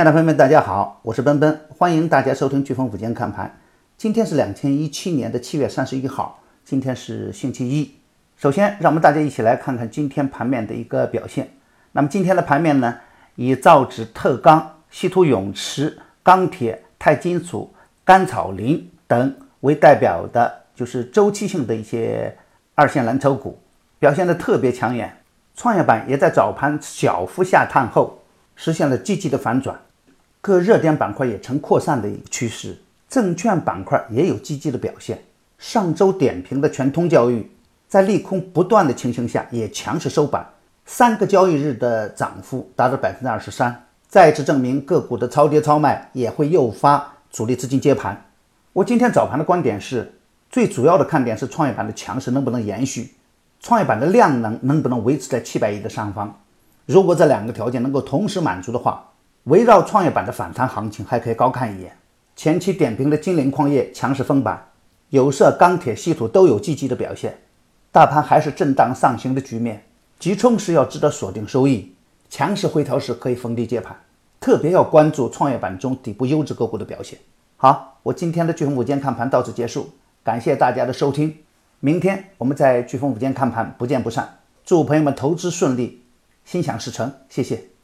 亲爱的朋友们，大家好，我是奔奔，欢迎大家收听飓风午间看盘。今天是两千一七年的七月三十一号，今天是星期一。首先，让我们大家一起来看看今天盘面的一个表现。那么今天的盘面呢，以造纸、特钢、稀土永磁、钢铁、钛金属、甘草林等为代表的，就是周期性的一些二线蓝筹股表现的特别抢眼。创业板也在早盘小幅下探后，实现了积极的反转。各热点板块也呈扩散的一个趋势，证券板块也有积极的表现。上周点评的全通教育，在利空不断的情形下，也强势收板，三个交易日的涨幅达到百分之二十三，再次证明个股的超跌超卖也会诱发主力资金接盘。我今天早盘的观点是，最主要的看点是创业板的强势能不能延续，创业板的量能能不能维持在七百亿的上方。如果这两个条件能够同时满足的话，围绕创业板的反弹行情还可以高看一眼。前期点评的金陵矿业强势封板，有色、钢铁、稀土都有积极的表现。大盘还是震荡上行的局面，急冲时要值得锁定收益，强势回调时可以逢低接盘。特别要关注创业板中底部优质个股的表现。好，我今天的飓风午间看盘到此结束，感谢大家的收听。明天我们在飓风午间看盘不见不散。祝朋友们投资顺利，心想事成，谢谢。